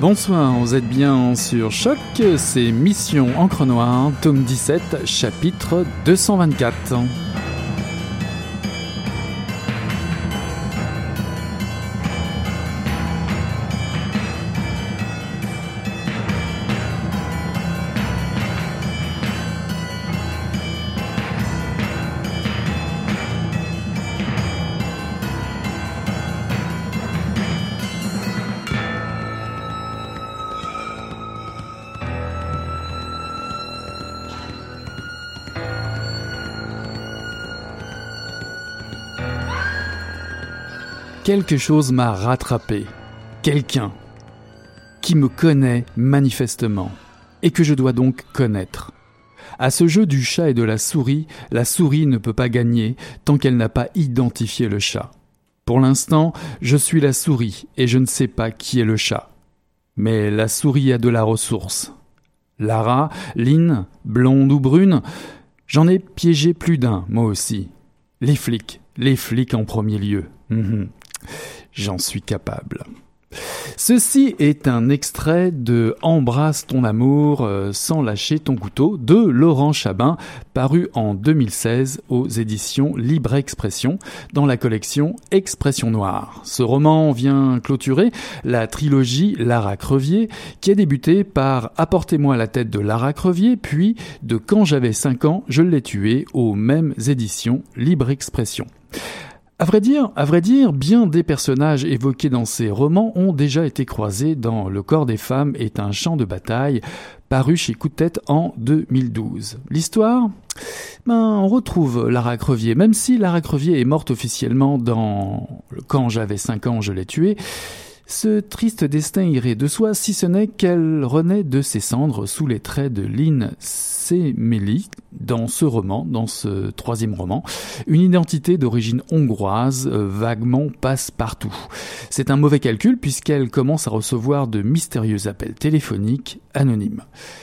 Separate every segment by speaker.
Speaker 1: Bonsoir, vous êtes bien sur Choc, c'est Mission Encre Noire, tome 17, chapitre 224. Quelque chose m'a rattrapé. Quelqu'un qui me connaît manifestement et que je dois donc connaître. À ce jeu du chat et de la souris, la souris ne peut pas gagner tant qu'elle n'a pas identifié le chat. Pour l'instant, je suis la souris et je ne sais pas qui est le chat. Mais la souris a de la ressource. Lara, Lynn, blonde ou brune, j'en ai piégé plus d'un, moi aussi. Les flics, les flics en premier lieu. Mhm. J'en suis capable. Ceci est un extrait de Embrasse ton amour euh, sans lâcher ton couteau de Laurent Chabin, paru en 2016 aux éditions Libre Expression dans la collection Expression Noire. Ce roman vient clôturer la trilogie Lara Crevier qui a débuté par Apportez-moi la tête de Lara Crevier puis de Quand j'avais 5 ans, je l'ai tué aux mêmes éditions Libre Expression. À vrai dire, à vrai dire, bien des personnages évoqués dans ces romans ont déjà été croisés dans Le corps des femmes est un champ de bataille, paru chez Coup de tête en 2012. L'histoire ben, on retrouve Lara Crevier, même si Lara Crevier est morte officiellement dans Quand j'avais 5 ans, je l'ai tuée. Ce triste destin irait de soi si ce n'est qu'elle renaît de ses cendres sous les traits de Lynn Semeli dans ce roman, dans ce troisième roman, une identité d'origine hongroise euh, vaguement passe partout. C'est un mauvais calcul puisqu'elle commence à recevoir de mystérieux appels téléphoniques anonymes.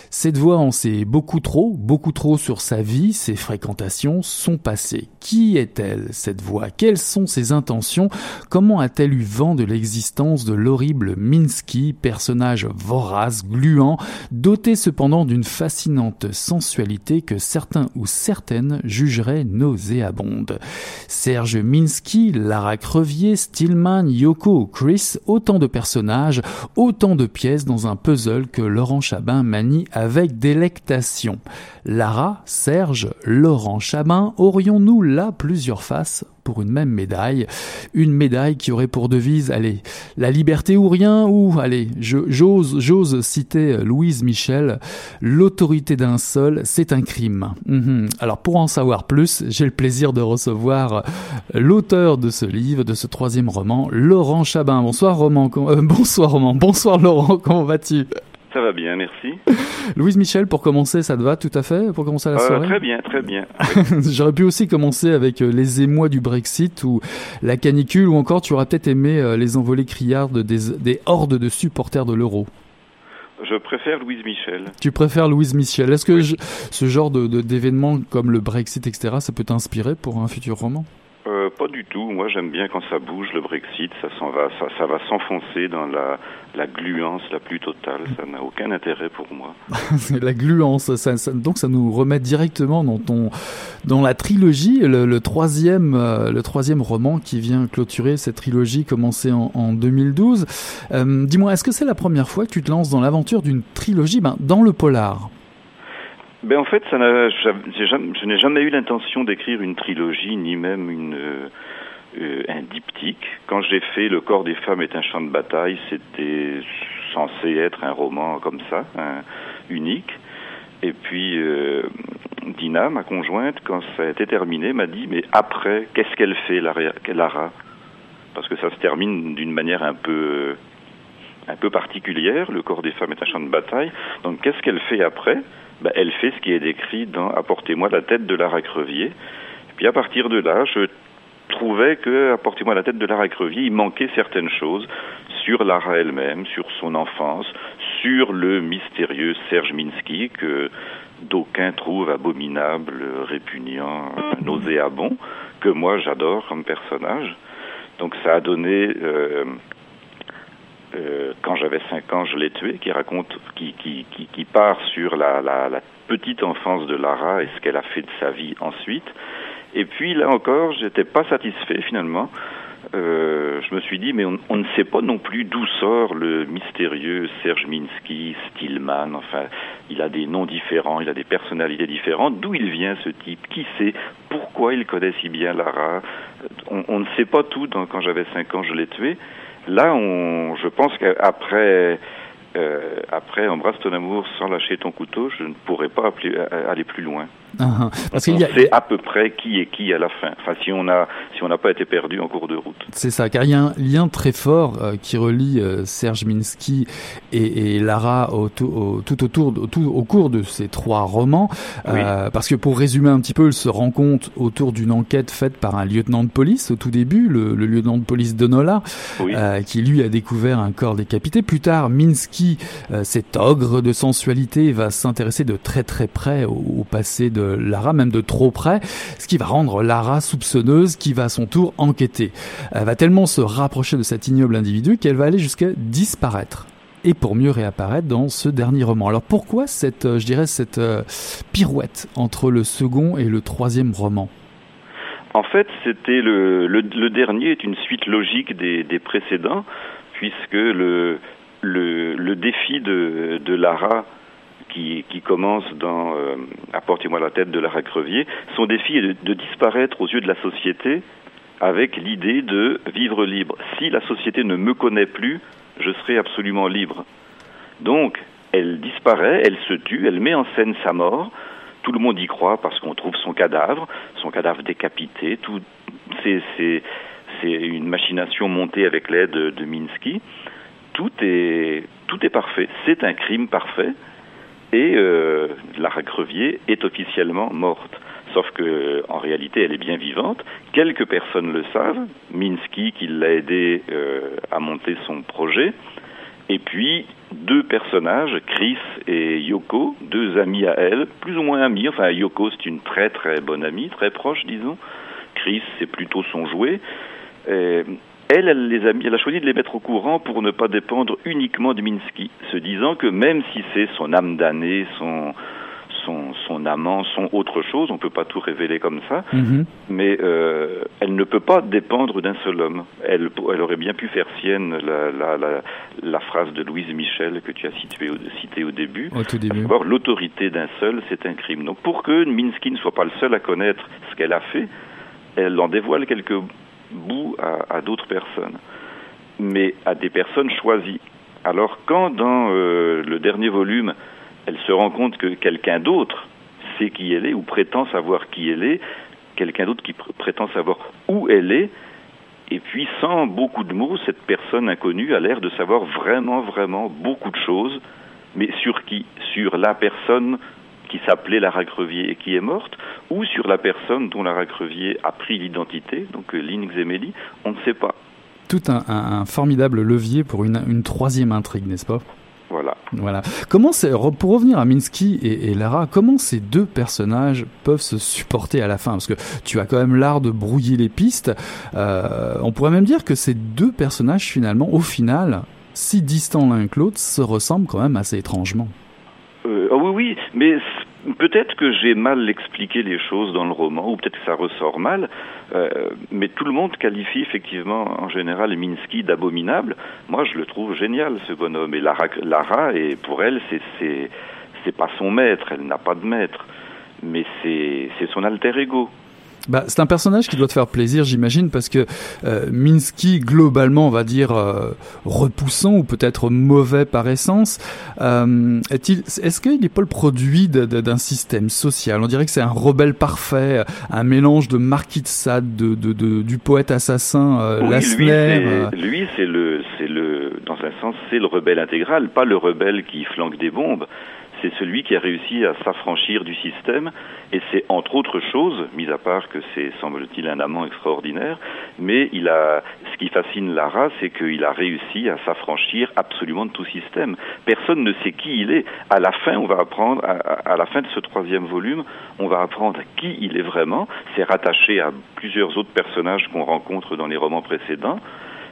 Speaker 1: Cette voix en sait beaucoup trop, beaucoup trop sur sa vie, ses fréquentations, son passé. Qui est-elle, cette voix? Quelles sont ses intentions? Comment a-t-elle eu vent de l'existence de l'horrible Minsky, personnage vorace, gluant, doté cependant d'une fascinante sensualité que certains ou certaines jugeraient nauséabonde? Serge Minsky, Lara Crevier, Stillman, Yoko, Chris, autant de personnages, autant de pièces dans un puzzle que Laurent Chabin manie avec délectation. Lara, Serge, Laurent Chabin, aurions-nous là plusieurs faces pour une même médaille? Une médaille qui aurait pour devise, allez, la liberté ou rien, ou, allez, j'ose, citer Louise Michel, l'autorité d'un seul, c'est un crime. Mhm. Alors pour en savoir plus, j'ai le plaisir de recevoir l'auteur de ce livre, de ce troisième roman, Laurent Chabin. Bonsoir Roman, euh, bonsoir Roman, bonsoir Laurent, comment vas-tu?
Speaker 2: Ça va bien, merci.
Speaker 1: Louise Michel, pour commencer, ça te va tout à fait Pour commencer la euh, soirée
Speaker 2: Très bien, très bien.
Speaker 1: J'aurais pu aussi commencer avec euh, les émois du Brexit ou la canicule, ou encore tu aurais peut-être aimé euh, les envolées criardes des, des hordes de supporters de l'euro.
Speaker 2: Je préfère Louise Michel.
Speaker 1: Tu préfères Louise Michel. Est-ce que ce genre de, d'événements comme le Brexit, etc., ça peut t'inspirer pour un futur roman?
Speaker 2: Euh, pas du tout. Moi, j'aime bien quand ça bouge, le Brexit, ça s'en va, ça, ça va s'enfoncer dans la, gluance la plus totale. Ça n'a aucun intérêt pour moi.
Speaker 1: la gluance, ça, donc ça nous remet directement dans ton, dans la trilogie, le, troisième, euh, le troisième roman qui vient clôturer cette trilogie commencée en, en 2012. Euh, dis-moi, est-ce que c'est la première fois que tu te lances dans l'aventure d'une trilogie, ben, dans le polar?
Speaker 2: Ben en fait, je n'ai jamais eu l'intention d'écrire une trilogie, ni même une, euh, un diptyque. Quand j'ai fait Le corps des femmes est un champ de bataille, c'était censé être un roman comme ça, unique. Et puis euh, Dina, ma conjointe, quand ça a été terminé, m'a dit mais après, qu'est-ce qu'elle fait, Lara? Parce que ça se termine d'une manière un peu un peu particulière. Le corps des femmes est un champ de bataille. Donc qu'est-ce qu'elle fait après bah, elle fait ce qui est décrit dans Apportez-moi la tête de Lara Crevier. Et puis à partir de là, je trouvais que Apportez-moi la tête de Lara Crevier, il manquait certaines choses sur Lara elle-même, sur son enfance, sur le mystérieux Serge Minsky que d'aucuns trouvent abominable, répugnant, nauséabond, que moi j'adore comme personnage. Donc ça a donné euh, euh, quand j'avais 5 ans, je l'ai tué, qui raconte, qui, part sur la, petite enfance de Lara et ce qu'elle a fait de sa vie ensuite. Et puis là encore, j'étais pas satisfait finalement. Euh, je me suis dit, mais on, ne sait pas non plus d'où sort le mystérieux Serge Minsky, Stillman, enfin, il a des noms différents, il a des personnalités différentes. D'où il vient ce type? Qui sait Pourquoi il connaît si bien Lara? On, ne sait pas tout. Donc, quand j'avais 5 ans, je l'ai tué. Là, je pense qu'après après Embrasse ton amour sans lâcher ton couteau, je ne pourrais pas euh, aller plus loin.
Speaker 1: Uh Parce qu'il
Speaker 2: y a... sait à peu près qui est qui à la fin. Enfin, si on a, si on n'a pas été perdu en cours de route.
Speaker 1: C'est ça, car il y a un lien très fort euh, qui relie euh, Serge Minsky et, et Lara au, au, tout autour, tout, au cours de ces trois romans. Euh, parce que pour résumer un petit peu, il se compte autour d'une enquête faite par un lieutenant de police au tout début, le, le lieutenant de police Donola, oui. qui lui a découvert un corps décapité. Plus tard, Minsky, cet ogre de sensualité, va s'intéresser de très très près au, passé de Lara, même de trop près, ce qui va rendre Lara soupçonneuse, qui va à son tour enquêter. Elle va tellement se rapprocher de cet ignoble individu qu'elle va aller jusqu'à disparaître et pour mieux réapparaître dans ce dernier roman. Alors pourquoi cette, euh, je dirais, cette euh, pirouette entre le second et le troisième roman?
Speaker 2: En fait, c'était le, dernier est une suite logique des précédents, puisque le, le, défi de, Lara qui, commence dans euh, Apportez-moi la tête de Lara Crevier, son défi est de, disparaître aux yeux de la société avec l'idée de vivre libre. Si la société ne me connaît plus, je serai absolument libre. Donc, elle disparaît, elle se tue, elle met en scène sa mort. Tout le monde y croit parce qu'on trouve son cadavre, son cadavre décapité. C'est une machination montée avec l'aide de Minsky. Tout est, tout est parfait. C'est un crime parfait et euh, Lara Crevier est officiellement morte. Sauf que en réalité, elle est bien vivante. Quelques personnes le savent. Minsky, qui l'a aidé euh, à monter son projet. Et puis, deux personnages, Chris et Yoko, deux amis à elle, plus ou moins amis. Enfin, Yoko, c'est une très très bonne amie, très proche, disons. Chris, c'est plutôt son jouet. Et elle, elle les a mis, elle a choisi de les mettre au courant pour ne pas dépendre uniquement de Minsky, se disant que même si c'est son âme damnée, son, son, son amant, son autre chose, on peut pas tout révéler comme ça,
Speaker 1: mm-hmm.
Speaker 2: mais euh, elle ne peut pas dépendre d'un seul homme. Elle, elle aurait bien pu faire sienne la, la, la, la phrase de Louise Michel que tu as citée au, cité au début.
Speaker 1: Au tout début.
Speaker 2: L'autorité d'un seul, c'est un crime. Donc pour que Minsky ne soit pas le seul à connaître ce qu'elle a fait, elle en dévoile quelques bouts à, d'autres personnes, mais à des personnes choisies. Alors quand dans euh, le dernier volume, elle se rend compte que quelqu'un d'autre sait qui elle est ou prétend savoir qui elle est, quelqu'un d'autre qui prétend savoir où elle est, et puis sans beaucoup de mots, cette personne inconnue a l'air de savoir vraiment, vraiment beaucoup de choses, mais sur qui? Sur la personne qui s'appelait Lara Crevier et qui est morte, ou sur la personne dont Lara Crevier a pris l'identité, donc euh, Lynn Xemeli, on ne sait pas.
Speaker 1: Tout un, formidable levier pour une troisième intrigue, n'est-ce pas?
Speaker 2: Voilà.
Speaker 1: Voilà. Comment pour revenir à Minsky et, Lara, comment ces deux personnages peuvent se supporter à la fin? Parce que tu as quand même l'art de brouiller les pistes. Euh, on pourrait même dire que ces deux personnages, finalement, au final, si distants l'un que l'autre, se ressemblent quand même assez étrangement.
Speaker 2: Euh, oh oui, oui, mais peut-être que j'ai mal expliqué les choses dans le roman, ou peut-être que ça ressort mal, euh, mais tout le monde qualifie effectivement en général Minsky d'abominable. Moi, je le trouve génial, ce bonhomme. Et Lara, Lara et pour elle, c'est c'est pas son maître, elle n'a pas de maître, mais c'est son alter ego.
Speaker 1: Bah, c'est un personnage qui doit te faire plaisir, j'imagine, parce que euh, Minsky, globalement, on va dire euh, repoussant ou peut-être mauvais par essence, euh, est-il, est-ce qu'il n'est pas le produit d'un système social? On dirait que c'est un rebelle parfait, un mélange de Marquis de Sade, de, de, de, du poète assassin euh,
Speaker 2: oui, Lui, c'est le, c'est le, dans un sens, c'est le rebelle intégral, pas le rebelle qui flanque des bombes c'est celui qui a réussi à s'affranchir du système, et c'est entre autres choses, mis à part que c'est, semble-t-il, un amant extraordinaire, mais il a, ce qui fascine Lara, c'est qu'il a réussi à s'affranchir absolument de tout système. Personne ne sait qui il est. À la fin, on va apprendre, à, la fin de ce troisième volume, on va apprendre qui il est vraiment. C'est rattaché à plusieurs autres personnages qu'on rencontre dans les romans précédents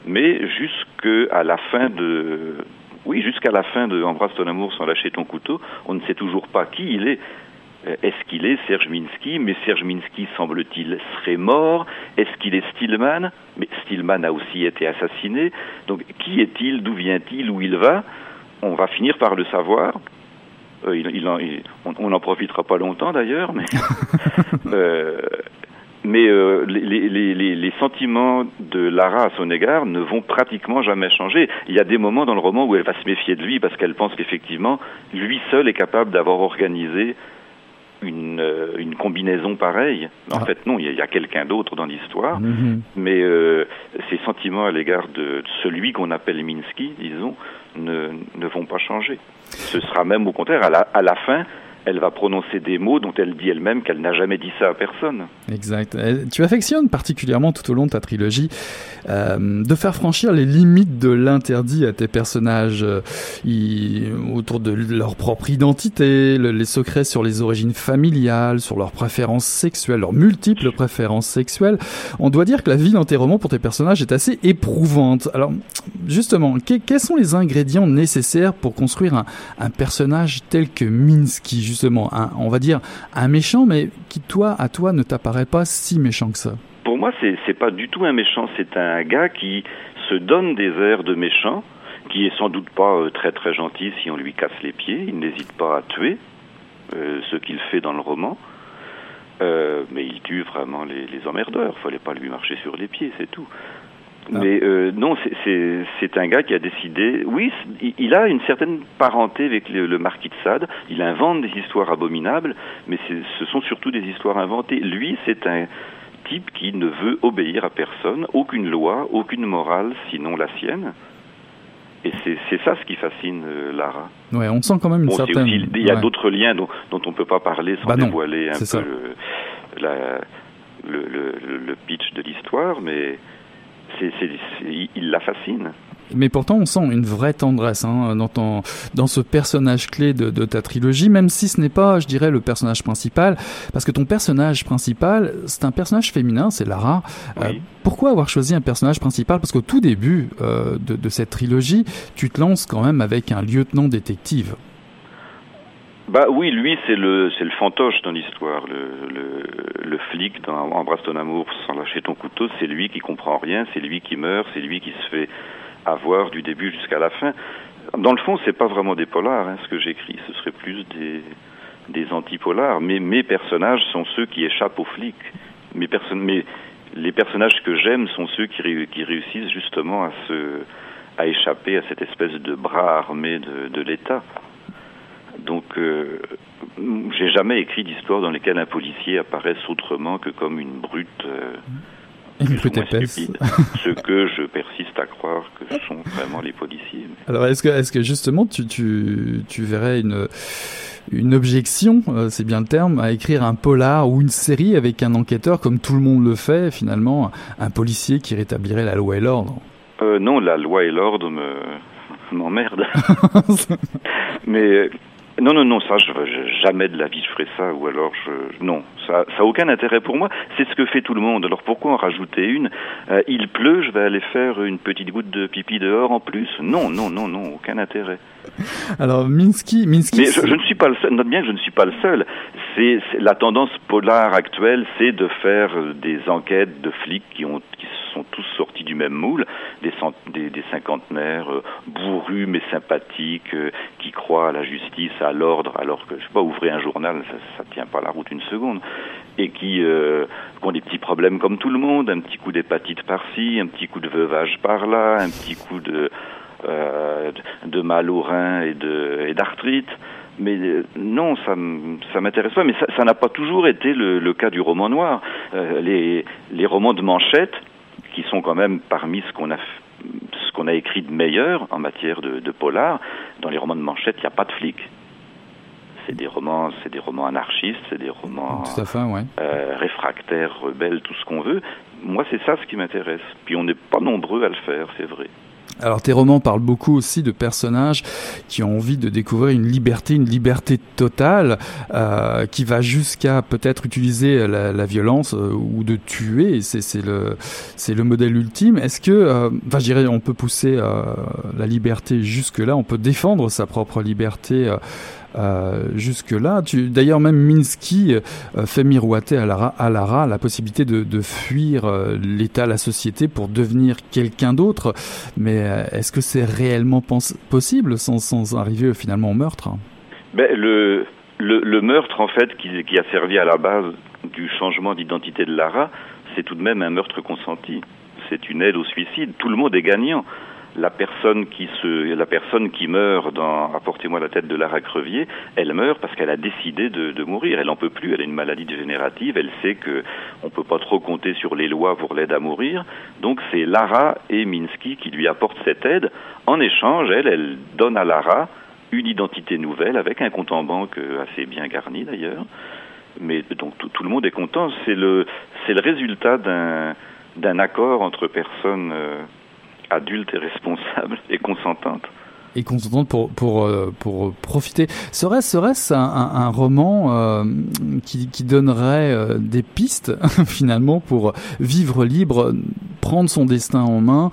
Speaker 2: mais jusqu'à la fin de, oui, jusqu'à la fin de Embrasse ton amour sans lâcher ton couteau, on ne sait toujours pas qui il est. Euh, est-ce qu'il est Serge Minsky Mais Serge Minsky, semble-t-il, serait mort. Est-ce qu'il est Stillman Mais Stillman a aussi été assassiné. Donc, qui est-il D'où vient-il Où il va On va finir par le savoir. Euh, il, on n'en profitera pas longtemps d'ailleurs, mais euh, mais euh, les, les, les, les, sentiments de Lara à son égard ne vont pratiquement jamais changer. Il y a des moments dans le roman où elle va se méfier de lui parce qu'elle pense qu'effectivement, lui seul est capable d'avoir organisé une, euh, une combinaison pareille. En ah. fait, non, il y a, quelqu'un d'autre dans l'histoire, mm-hmm. mais euh, ses sentiments à l'égard de, celui qu'on appelle Minsky, disons, ne, ne vont pas changer. Ce sera même au contraire, à la, à la fin, elle va prononcer des mots dont elle dit elle-même qu'elle n'a jamais dit ça à personne.
Speaker 1: Exact. Tu affectionnes particulièrement tout au long de ta trilogie euh, de faire franchir les limites de l'interdit à tes personnages euh, autour de leur propre identité, les secrets sur les origines familiales, sur leurs préférences sexuelles, leurs multiples préférences sexuelles. On doit dire que la vie dans tes romans pour tes personnages est assez éprouvante. Alors, justement, quels sont les ingrédients nécessaires pour construire un, un personnage tel que Minsky justement, on va dire, un méchant, mais qui, toi, à toi, ne t'apparaît pas si méchant que ça
Speaker 2: Pour moi, c'est pas du tout un méchant, c'est un gars qui se donne des airs de méchant, qui est sans doute pas euh, très très gentil si on lui casse les pieds, il n'hésite pas à tuer, euh, ce qu'il fait dans le roman. Euh, mais il tue vraiment les, les emmerdeurs. Fallait pas lui marcher sur les pieds, c'est tout. Ah. Mais euh, non, c'est un gars qui a décidé. Oui, il a une certaine parenté avec le, marquis de Sade. Il invente des histoires abominables, mais ce sont surtout des histoires inventées. Lui, c'est un type qui ne veut obéir à personne, aucune loi, aucune morale, sinon la sienne. Et c'est ça ce qui fascine euh, Lara.
Speaker 1: Ouais, on sent quand même une certaine.
Speaker 2: il y a d'autres liens dont, dont on ne peut pas parler sans bah dévoiler un peu le, le, le, pitch de l'histoire, mais il la fascine.
Speaker 1: Mais pourtant, on sent une vraie tendresse hein, dans, dans ce personnage clé de, ta trilogie, même si ce n'est pas, je dirais, le personnage principal, parce que ton personnage principal, c'est un personnage féminin, c'est Lara. Euh, pourquoi avoir choisi un personnage principal? Parce qu'au tout début euh, de, de cette trilogie, tu te lances quand même avec un lieutenant détective.
Speaker 2: Bah oui, lui c'est le c'est le fantoche dans l'histoire, le, le, flic dans Embrasse ton amour sans lâcher ton couteau, c'est lui qui comprend rien, c'est lui qui meurt, c'est lui qui se fait avoir du début jusqu'à la fin. Dans le fond, c'est pas vraiment des polars, hein, ce que j'écris, ce serait plus des des antipolars. Mais mes personnages sont ceux qui échappent aux flics. Mes les personnages que j'aime sont ceux qui, qui, réussissent justement à se à échapper à cette espèce de bras armé de l'État. Donc, euh, j'ai jamais écrit d'histoire dans lesquelles un policier apparaisse autrement que comme une brute. Euh,
Speaker 1: une brute épaisse.
Speaker 2: ce que je persiste à croire que ce sont vraiment les policiers.
Speaker 1: Alors, est-ce que, est-ce que justement, tu, tu, tu verrais une une objection, euh, c'est bien le terme, à écrire un polar ou une série avec un enquêteur comme tout le monde le fait, finalement, un policier qui rétablirait la loi et l'ordre?
Speaker 2: Euh, Non, la loi et l'ordre me m'emmerde. Mais non, non, non, ça, je, jamais de la vie je ferai ça, ou alors je, non, ça, ça a aucun intérêt pour moi. C'est ce que fait tout le monde. Alors pourquoi en rajouter une? Euh, Il pleut, je vais aller faire une petite goutte de pipi dehors en plus. Non, non, non, non, aucun intérêt.
Speaker 1: Alors Minsky, Minsky.
Speaker 2: Mais je, ne suis pas le seul. Note bien que je ne suis pas le seul. C'est la tendance polar actuelle, c'est de faire des enquêtes de flics qui ont qui sont tous sortis du même moule, des, des, des cinquantenaires euh, bourrus mais sympathiques, euh, qui croient à la justice, à l'ordre, alors que, je sais pas, ouvrir un journal, ça, ne tient pas la route une seconde, et qui, euh, ont des petits problèmes comme tout le monde, un petit coup d'hépatite par-ci, un petit coup de veuvage par-là, un petit coup de, de mal au rein et d'arthrite. Mais non, ça ça m'intéresse pas. Mais ça n'a pas toujours été le, cas du roman noir. les, les romans de manchette, qui sont quand même parmi ce qu'on a ce qu'on a écrit de meilleur en matière de, de polar. Dans les romans de Manchette, il n'y a pas de flics. C'est des romans, c'est des romans anarchistes, c'est des romans euh, réfractaires, rebelles, tout ce qu'on veut. Moi, c'est ça ce qui m'intéresse. Puis on n'est pas nombreux à le faire, c'est vrai.
Speaker 1: Alors tes romans parlent beaucoup aussi de personnages qui ont envie de découvrir une liberté, une liberté totale, euh, qui va jusqu'à peut-être utiliser la, violence euh, ou de tuer. C'est le c'est le modèle ultime. Est-ce que, euh, enfin, je on peut pousser la liberté jusque là, on peut défendre sa propre liberté euh, jusque-là. D'ailleurs, même Minsky euh, fait miroiter à Lara, à Lara la possibilité de, fuir euh, l'État, la société pour devenir quelqu'un d'autre. Mais est-ce que c'est réellement possible sans, arriver finalement au meurtre?
Speaker 2: Ben, le, meurtre, en fait, qui a servi à la base du changement d'identité de Lara, c'est tout de même un meurtre consenti. C'est une aide au suicide. Tout le monde est gagnant la personne qui se, la personne qui meurt dans Apportez-moi la tête de Lara Crevier, elle meurt parce qu'elle a décidé de, de mourir. Elle n'en peut plus. Elle a une maladie dégénérative. Elle sait que on peut pas trop compter sur les lois pour l'aide à mourir. Donc c'est Lara et Minsky qui lui apportent cette aide. En échange, elle, elle donne à Lara une identité nouvelle avec un compte en banque assez bien garni d'ailleurs. Mais donc tout, le monde est content. C'est le, c'est le résultat d'un, d'un accord entre personnes. Euh, adulte et responsable et consentante
Speaker 1: et consentante pour pour euh, pour profiter. Serait-ce serait-ce un, un, roman euh, qui, qui donnerait euh, des pistes finalement pour vivre libre, prendre son destin en main,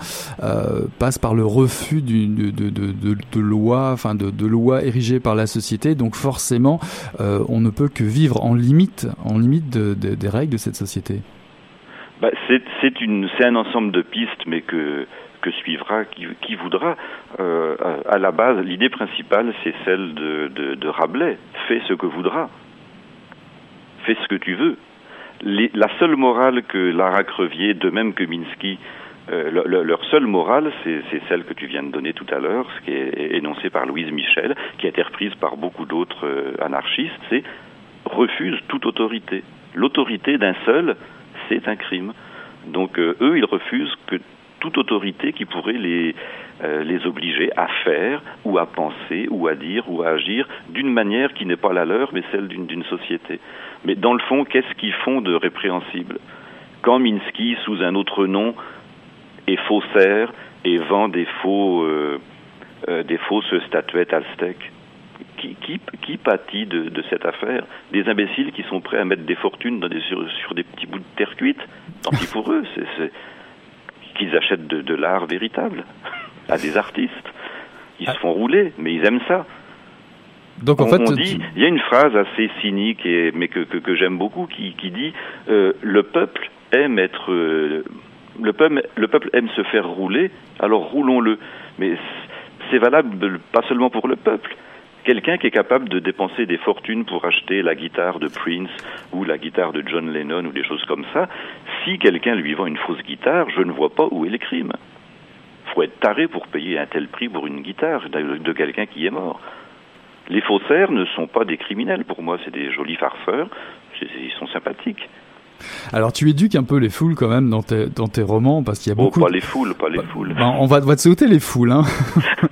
Speaker 1: passe par le refus de, de, de, de, loi, enfin de, de loi érigée par la société. Donc forcément, on ne peut que vivre en limite, en limite des règles de cette société.
Speaker 2: Bah, c'est un ensemble de pistes, mais que que suivra qui, voudra. Euh, à la base, l'idée principale, c'est celle de, de, Rabelais. Fais ce que voudras. Fais ce que tu veux. La seule morale que Lara Crevier, de même que Minsky, euh, leur seule morale, c'est celle que tu viens de donner tout à l'heure, ce qui est énoncé par Louise Michel, qui a été reprise par beaucoup d'autres euh, anarchistes, c'est refuse toute autorité. L'autorité d'un seul, c'est un crime. Donc euh, eux, ils refusent que toute autorité qui pourrait les, euh, les obliger à faire ou à penser ou à dire ou à agir d'une manière qui n'est pas la leur mais celle d'une société. Mais dans le fond, qu'est-ce qu'ils font de répréhensible? Quand Minsky, sous un autre nom, est faussaire et vend des faux euh, euh, des fausses statuettes aztèques, qui, qui, pâtit de, cette affaire? Des imbéciles qui sont prêts à mettre des fortunes sur, des petits bouts de terre cuite? Tant pis pour eux, qu'ils achètent de, l'art véritable à des artistes. Ils se ah. font rouler, mais ils aiment ça. Donc en fait, dit, il y a une phrase assez cynique, et, mais que, que, j'aime beaucoup, qui, qui dit euh, le peuple aime être, euh, le peuple, le peuple aime se faire rouler, alors roulons-le. Mais c'est valable pas seulement pour le peuple. Quelqu'un qui est capable de dépenser des fortunes pour acheter la guitare de Prince ou la guitare de John Lennon ou des choses comme ça, si quelqu'un lui vend une fausse guitare, je ne vois pas où est le crime. Faut être taré pour payer un tel prix pour une guitare de, quelqu'un qui est mort. Les faussaires ne sont pas des criminels pour moi, c'est des jolis farceurs, ils sont sympathiques.
Speaker 1: Alors tu éduques un peu les foules quand même dans tes, dans tes romans parce qu'il y a
Speaker 2: Oh,
Speaker 1: beaucoup.
Speaker 2: pas
Speaker 1: de-
Speaker 2: les foules, pas les foules.
Speaker 1: ben, on va, va te sauter les foules, hein.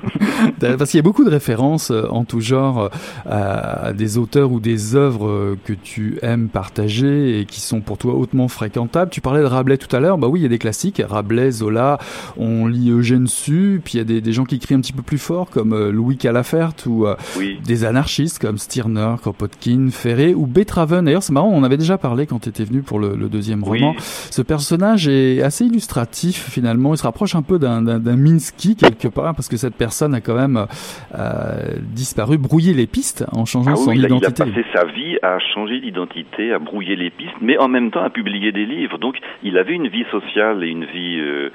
Speaker 1: parce qu'il y a beaucoup de références euh, en tout genre euh, à des auteurs ou des œuvres euh, que tu aimes partager et qui sont pour toi hautement fréquentables. Tu parlais de Rabelais tout à l'heure, bah oui, il y a des classiques, Rabelais, Zola, on lit Eugène Sue, puis il y a des, des gens qui crient un petit peu plus fort comme euh, Louis Calafert ou euh,
Speaker 2: Oui.
Speaker 1: des anarchistes comme Stirner, Kropotkin, Ferré ou Beethoven. D'ailleurs, c'est marrant, on avait déjà parlé quand tu étais venu pour le, le deuxième
Speaker 2: Oui.
Speaker 1: roman. Ce personnage est assez illustratif finalement. Il se rapproche un peu d'un Minsky quelque part parce que cette personne a quand même euh, disparu, brouillé les pistes en changeant
Speaker 2: Ah
Speaker 1: son
Speaker 2: oui, il a, il a
Speaker 1: identité.
Speaker 2: passé sa vie à changer d'identité, à brouiller les pistes, mais en même temps à publier des livres. Donc il avait une vie sociale et une vie, euh,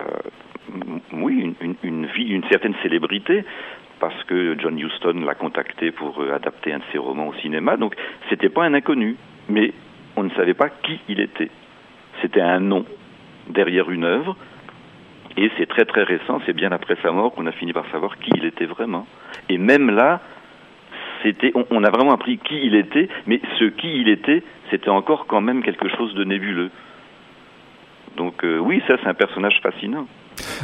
Speaker 2: euh, oui, une, une, une vie, une certaine célébrité, parce que John Huston l'a contacté pour adapter un de ses romans au cinéma. Donc c'était pas un inconnu, mais on ne savait pas qui il était. C'était un nom derrière une œuvre. Et c'est très très récent, c'est bien après sa mort qu'on a fini par savoir qui il était vraiment. Et même là, c'était, on, a vraiment appris qui il était, mais ce qui il était, c'était encore quand même quelque chose de nébuleux. Donc euh, oui, ça c'est un personnage fascinant.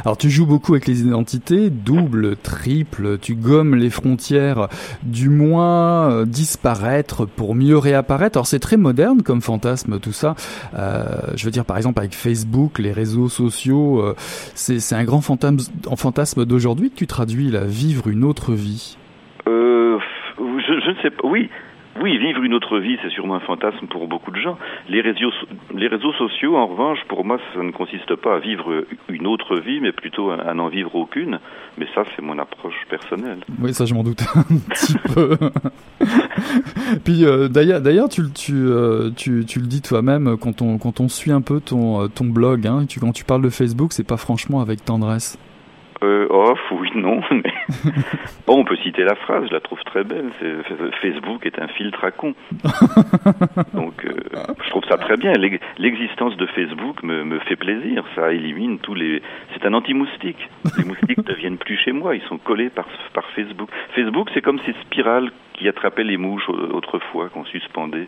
Speaker 1: Alors tu joues beaucoup avec les identités, double, triple, tu gommes les frontières du moins euh, disparaître pour mieux réapparaître. Alors c'est très moderne comme fantasme tout ça. Euh, je veux dire par exemple avec Facebook, les réseaux sociaux, euh, c'est un grand fantasme, fantasme d'aujourd'hui que tu traduis là, vivre une autre vie.
Speaker 2: Je, je ne sais pas. Oui, oui, vivre une autre vie, c'est sûrement un fantasme pour beaucoup de gens. Les réseaux, sociaux, en revanche, pour moi, ça ne consiste pas à vivre une autre vie, mais plutôt à, n'en vivre aucune. Mais ça, c'est mon approche personnelle.
Speaker 1: Oui, ça je m'en doute un petit peu. Puis euh, d'ailleurs, euh, tu, le dis toi-même quand on, suit un peu ton, euh, blog, hein, quand tu parles de Facebook, c'est pas franchement avec tendresse.
Speaker 2: Euh, off, oui, non. Mais... bon, on peut citer la phrase, je la trouve très belle. C'est Facebook est un filtre à con. Donc, euh, je trouve ça très bien. L'ex- L'existence de Facebook me, me fait plaisir. Ça élimine tous les. C'est un anti-moustique. Les moustiques ne viennent plus chez moi. Ils sont collés par, par Facebook. Facebook, c'est comme ces spirales qui attrapaient les mouches au- autrefois, qu'on suspendait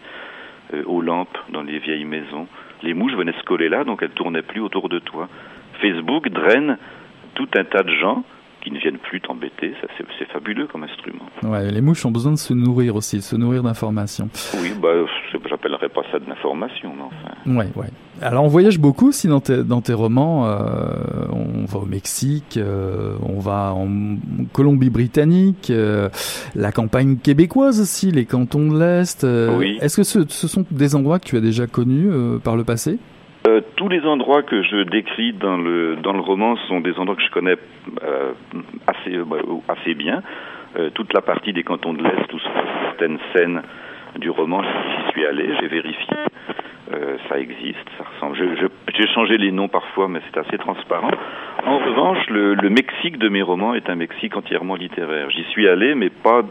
Speaker 2: euh, aux lampes dans les vieilles maisons. Les mouches venaient se coller là, donc elles tournaient plus autour de toi. Facebook draine tout un tas de gens qui ne viennent plus t'embêter. Ça, c'est, fabuleux comme instrument.
Speaker 1: Ouais, les mouches ont besoin de se nourrir aussi, de se nourrir d'informations.
Speaker 2: Oui, bah, j'appellerais pas ça de l'information, mais enfin.
Speaker 1: Ouais, ouais. Alors on voyage beaucoup aussi dans tes, dans tes romans. euh, on va au Mexique, euh, on va en Colombie-Britannique, euh, la campagne québécoise aussi, les cantons de l'Est.
Speaker 2: Oui.
Speaker 1: Est-ce que ce, ce sont des endroits que tu as déjà connus par le passé?
Speaker 2: Euh, tous les endroits que je décris dans le dans le roman sont des endroits que je connais euh, assez euh, assez bien. Toute la partie des cantons de l'Est, où passent certaines scènes du roman, j'y suis allé, j'ai vérifié. Ça existe, ça ressemble. J'ai changé les noms parfois, mais c'est assez transparent. En revanche, le, le Mexique de mes romans est un Mexique entièrement littéraire. J'y suis allé, mais pas.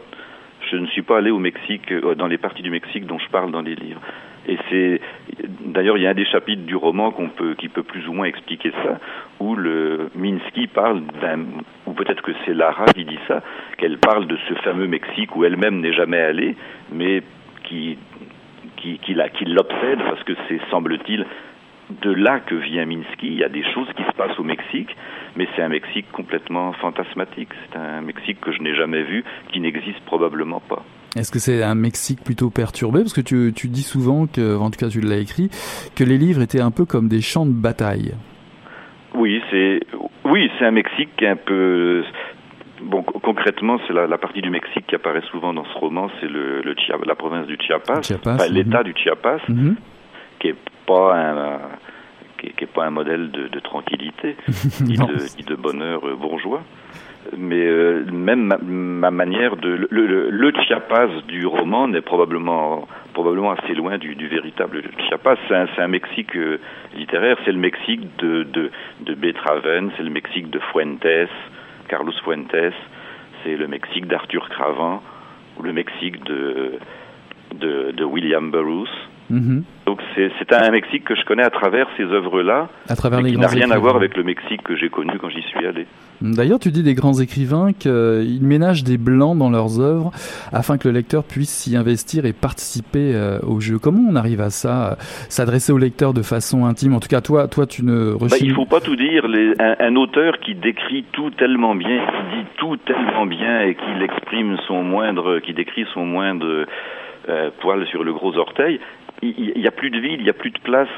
Speaker 2: Je ne suis pas allé au Mexique, dans les parties du Mexique dont je parle dans les livres. Et c'est d'ailleurs il y a un des chapitres du roman qu'on peut qui peut plus ou moins expliquer ça, où le Minsky parle d'un ou peut-être que c'est Lara qui dit ça, qu'elle parle de ce fameux Mexique où elle-même n'est jamais allée, mais qui qui, qui, l'obsède parce que c'est semble-t-il de là que vient Minsky. Il y a des choses qui se passent au Mexique, mais c'est un Mexique complètement fantasmatique. C'est un Mexique que je n'ai jamais vu, qui n'existe probablement pas.
Speaker 1: Est-ce que c'est un Mexique plutôt perturbé? Parce que tu, tu dis souvent, que, en tout cas tu l'as écrit, que les livres étaient un peu comme des champs de bataille.
Speaker 2: Oui, c'est oui, c'est un Mexique qui est un peu bon co- concrètement, c'est la, la partie du Mexique qui apparaît souvent dans ce roman, c'est le, le Chia- la province du Chiapas,
Speaker 1: Chiapas,
Speaker 2: enfin, l'État du Chiapas,
Speaker 1: Mhm.
Speaker 2: Qui est pas un qui est, qui est pas un modèle de, de tranquillité ni, de, ni de bonheur euh, bourgeois. Mais euh, même ma, ma manière de le, le, le Chiapas du roman n'est probablement probablement assez loin du, du véritable Chiapas. C'est un, Mexique euh, littéraire. C'est le Mexique de de, de Beethoven, c'est le Mexique de Fuentes, Carlos Fuentes. c'est le Mexique d'Arthur Cravin ou le Mexique de, de, de William Burroughs.
Speaker 1: Mhm.
Speaker 2: Donc c'est un Mexique que je connais à travers ces œuvres-là, qui n'a rien à voir avec le Mexique que j'ai connu quand j'y suis allé.
Speaker 1: D'ailleurs, tu dis des grands écrivains qu'ils ménagent des blancs dans leurs œuvres afin que le lecteur puisse s'y investir et participer euh, au jeu. Comment on arrive à ça, euh, s'adresser au lecteur de façon intime? En tout cas, toi, toi, tu ne
Speaker 2: Bah, il faut pas tout dire. Les- un, un auteur qui décrit tout tellement bien, qui dit tout tellement bien et qui exprime son moindre, qui décrit son moindre euh, poil sur le gros orteil, il n'y a plus de vide, il n'y a plus de place.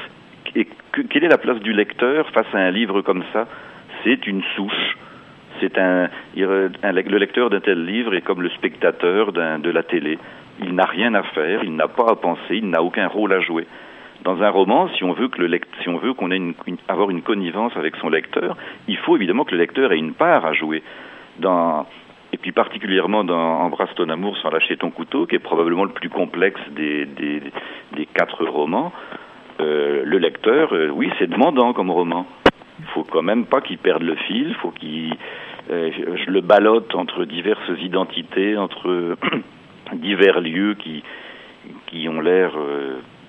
Speaker 2: Et que- quelle est la place du lecteur face à un livre comme ça? C'est une souche. C'est un, le lecteur d'un tel livre est comme le spectateur de la télé. Il n'a rien à faire, il n'a pas à penser, il n'a aucun rôle à jouer. Dans un roman, si on veut que le si on veut qu'on ait une, avoir une connivence avec son lecteur, il faut évidemment que le lecteur ait une part à jouer. Et puis particulièrement dans Embrasse ton amour sans lâcher ton couteau, qui est probablement le plus complexe des, des, quatre romans, euh, le lecteur, euh, oui, c'est demandant comme roman. Il faut quand même pas qu'il perde le fil, faut qu'il euh, je le ballotte entre diverses identités, entre divers lieux qui qui ont l'air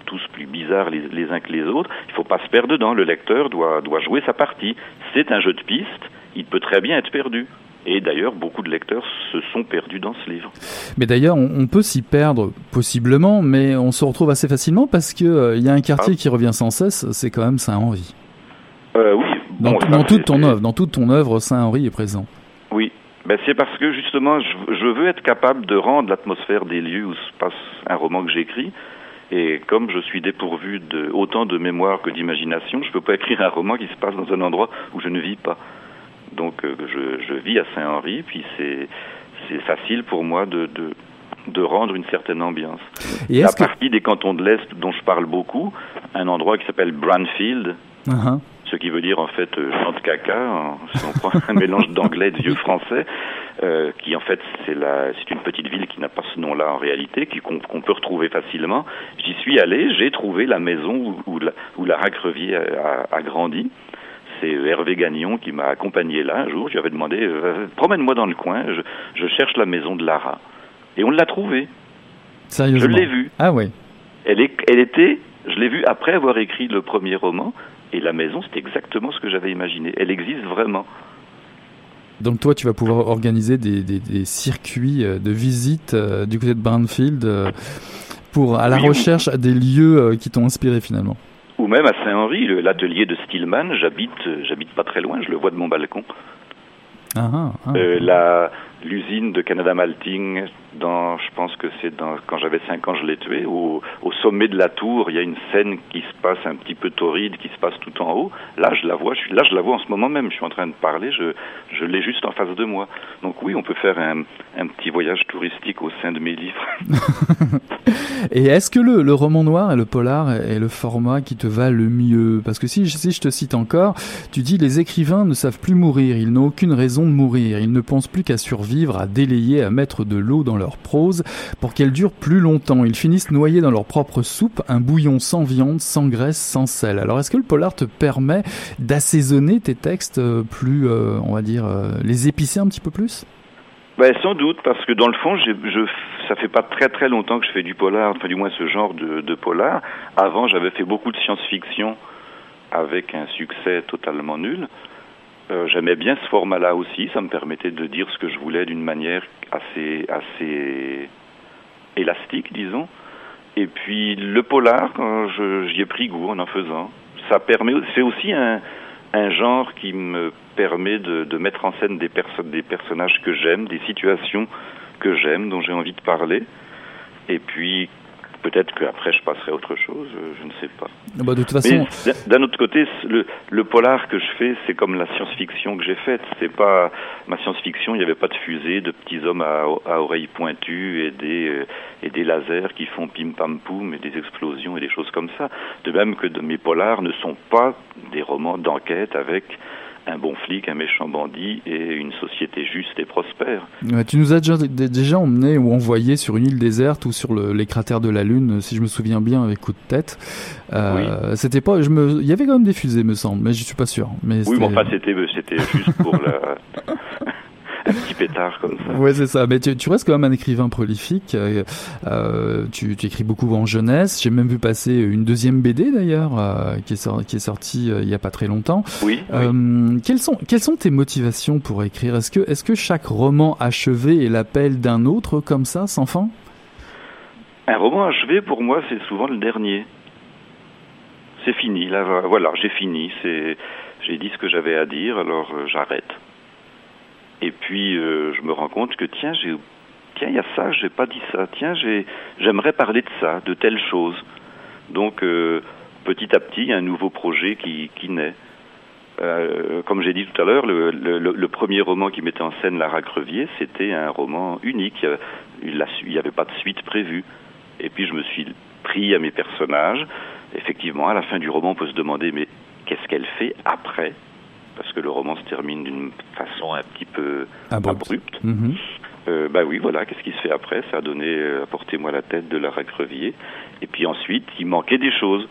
Speaker 2: tous plus bizarres les, les uns que les autres. Il faut pas se perdre dedans. Le lecteur doit doit jouer sa partie. C'est un jeu de piste. Il peut très bien être perdu. Et d'ailleurs, beaucoup de lecteurs se sont perdus dans ce livre.
Speaker 1: Mais d'ailleurs, on, peut s'y perdre possiblement, mais on se retrouve assez facilement parce que euh, il y a un quartier
Speaker 2: Ah.
Speaker 1: qui revient sans cesse. C'est quand même Saint-Henri.
Speaker 2: Euh, oui.
Speaker 1: Dans,
Speaker 2: bon,
Speaker 1: tout-
Speaker 2: ça,
Speaker 1: dans toute ton œuvre, dans toute ton œuvre, Saint-Henri est présent.
Speaker 2: Oui, ben c'est parce que justement, je, je veux être capable de rendre l'atmosphère des lieux où se passe un roman que j'écris. Et comme je suis dépourvu de autant de mémoire que d'imagination, je peux pas écrire un roman qui se passe dans un endroit où je ne vis pas. Donc euh, je, je vis à Saint-Henri, puis c'est facile pour moi de, de de rendre une certaine ambiance.
Speaker 1: Et
Speaker 2: La
Speaker 1: est-ce que
Speaker 2: partie des cantons de l'Est dont je parle beaucoup, un endroit qui s'appelle Branfield,
Speaker 1: ah.
Speaker 2: ce qui veut dire en fait euh, champ de caca, en- si on prend un mélange d'anglais et de vieux français, euh, qui en fait c'est une petite ville qui n'a pas ce nom-là en réalité, qu'on peut retrouver facilement. J'y suis allé, j'ai trouvé la maison où, où, la, où a grandi. C'est Hervé Gagnon qui m'a accompagné là un jour. Je lui avais demandé euh, promène-moi dans le coin, je, je cherche la maison de Lara, et on l'a trouvée. Je
Speaker 1: Sérieusement
Speaker 2: l'ai vue.
Speaker 1: Ah ouais.
Speaker 2: Elle, est, elle était, je l'ai vue après avoir écrit le premier roman, et la maison, c'est exactement ce que j'avais imaginé. Elle existe vraiment.
Speaker 1: Donc toi, tu vas pouvoir organiser des, des- des circuits euh, de visite euh, du côté de Brownfield euh, pour à la
Speaker 2: Oui, oui.
Speaker 1: recherche des lieux euh, qui t'ont inspiré finalement.
Speaker 2: Ou même à Saint-Henri, l'atelier de Stillman, j'habite, euh, j'habite pas très loin, je le vois de mon balcon.
Speaker 1: Ah, ah, ah.
Speaker 2: Euh, la, l'usine de Canada Malting, dans, je pense que c'est dans, quand j'avais 5 ans, je l'ai tué, au, au sommet de la tour, il y a une scène qui se passe un petit peu torride, qui se passe tout en haut. Là, je la vois, là, je la vois en ce moment même, je suis en train de parler, je, je l'ai juste en face de moi. Donc oui, on peut faire un, un petit voyage touristique au sein de mes livres.
Speaker 1: Et est-ce que le, le roman noir et le polar est le format qui te va le mieux? Parce que si, si je te cite encore, tu dis les écrivains ne savent plus mourir, ils n'ont aucune raison de mourir, ils ne pensent plus qu'à survivre, à délayer, à mettre de l'eau dans leur prose pour qu'elle dure plus longtemps. Ils finissent noyés dans leur propre soupe, un bouillon sans viande, sans graisse, sans sel. Alors est-ce que le polar te permet d'assaisonner tes textes euh, plus, euh, on va dire, euh, les épicer un petit peu plus?
Speaker 2: Ben, sans doute, parce que dans le fond, j'ai- je, ça fait pas très très longtemps que je fais du polar, enfin du moins ce genre de polar. Avant, j'avais fait beaucoup de science-fiction avec un succès totalement nul. Euh, J'aimais bien ce format-là aussi, ça me permettait de dire ce que je voulais d'une manière assez assez élastique, disons. Et puis le polar, je- j'y ai pris goût en en faisant, c'est aussi un, un genre qui me permet de, de mettre en scène des, perso- des personnages que j'aime, des situations que j'aime, dont j'ai envie de parler. Et puis, peut-être qu'après, je passerai à autre chose, euh, je ne sais pas.
Speaker 1: bah, De toute façon,
Speaker 2: d'un- autre côté, le, le polar que je fais, c'est comme la science-fiction que j'ai faite. C'est pas ma science-fiction. Il n'y avait pas de fusée, de petits hommes à, à oreilles pointues et des euh, et des lasers qui font pim pam poum et des explosions et des choses comme ça. De même que de mes polars ne sont pas des romans d'enquête avec un bon flic, un méchant bandit et une société juste et prospère.
Speaker 1: Ouais, tu nous as déjà, déjà emmené ou envoyé sur une île déserte ou sur le- les cratères de la Lune, si je me souviens bien, avec coup de tête. Euh, C'était pas, je me, il y avait quand même des fusées, me semble, mais je suis pas sûr. Mais
Speaker 2: Oui, mais
Speaker 1: c'était-
Speaker 2: enfin, c'était c'était juste pour la. un petit pétard comme ça.
Speaker 1: Ouais, c'est ça. Mais tu, restes quand même un écrivain prolifique. Euh, euh tu, tu, écris beaucoup en jeunesse. J'ai même vu passer une deuxième BD d'ailleurs, euh, qui, est qui est sortie euh, il y a pas très longtemps.
Speaker 2: Oui.
Speaker 1: Quelles sont quelles sont tes motivations pour écrire? Est-ce que est-ce que chaque roman achevé est l'appel d'un autre comme ça, sans fin?
Speaker 2: Un roman achevé, pour moi, c'est souvent le dernier. C'est fini. Là, voilà, j'ai fini. C'est j'ai dit ce que j'avais à dire, alors j'arrête. Et puis euh, je me rends compte que tiens, j'ai tiens, il y a ça, j'ai pas dit ça. Tiens, j'ai j'aimerais parler de ça, de telle chose. Donc euh, petit à petit, il y a un nouveau projet qui, qui naît. Euh, comme j'ai dit tout à l'heure, le, le, le, premier roman qui mettait en scène Lara Crevier, c'était un roman unique. Il n'y avait pas de suite prévue. Et puis je me suis pris à mes personnages. Effectivement, à la fin du roman, on peut se demander, mais qu'est-ce qu'elle fait après? Parce que le roman se termine d'une façon un petit peu abrupte.
Speaker 1: Mhm.
Speaker 2: Euh, bah oui, voilà, qu'est-ce qui se fait après? Ça a donné euh, Apportez-moi la tête de Lara Crevier. Et puis ensuite, il manquait des choses.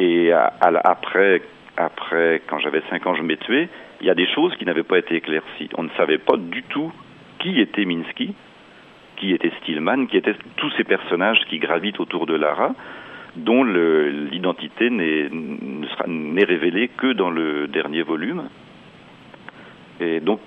Speaker 2: Et après, après, quand j'avais 5 ans, je m'ai tué, il y a des choses qui n'avaient pas été éclaircies. On ne savait pas du tout qui était Minsky, qui était Stillman, qui étaient tous ces personnages qui gravitent autour de Lara dont l'identité n'est révélée que dans le dernier volume. Et donc,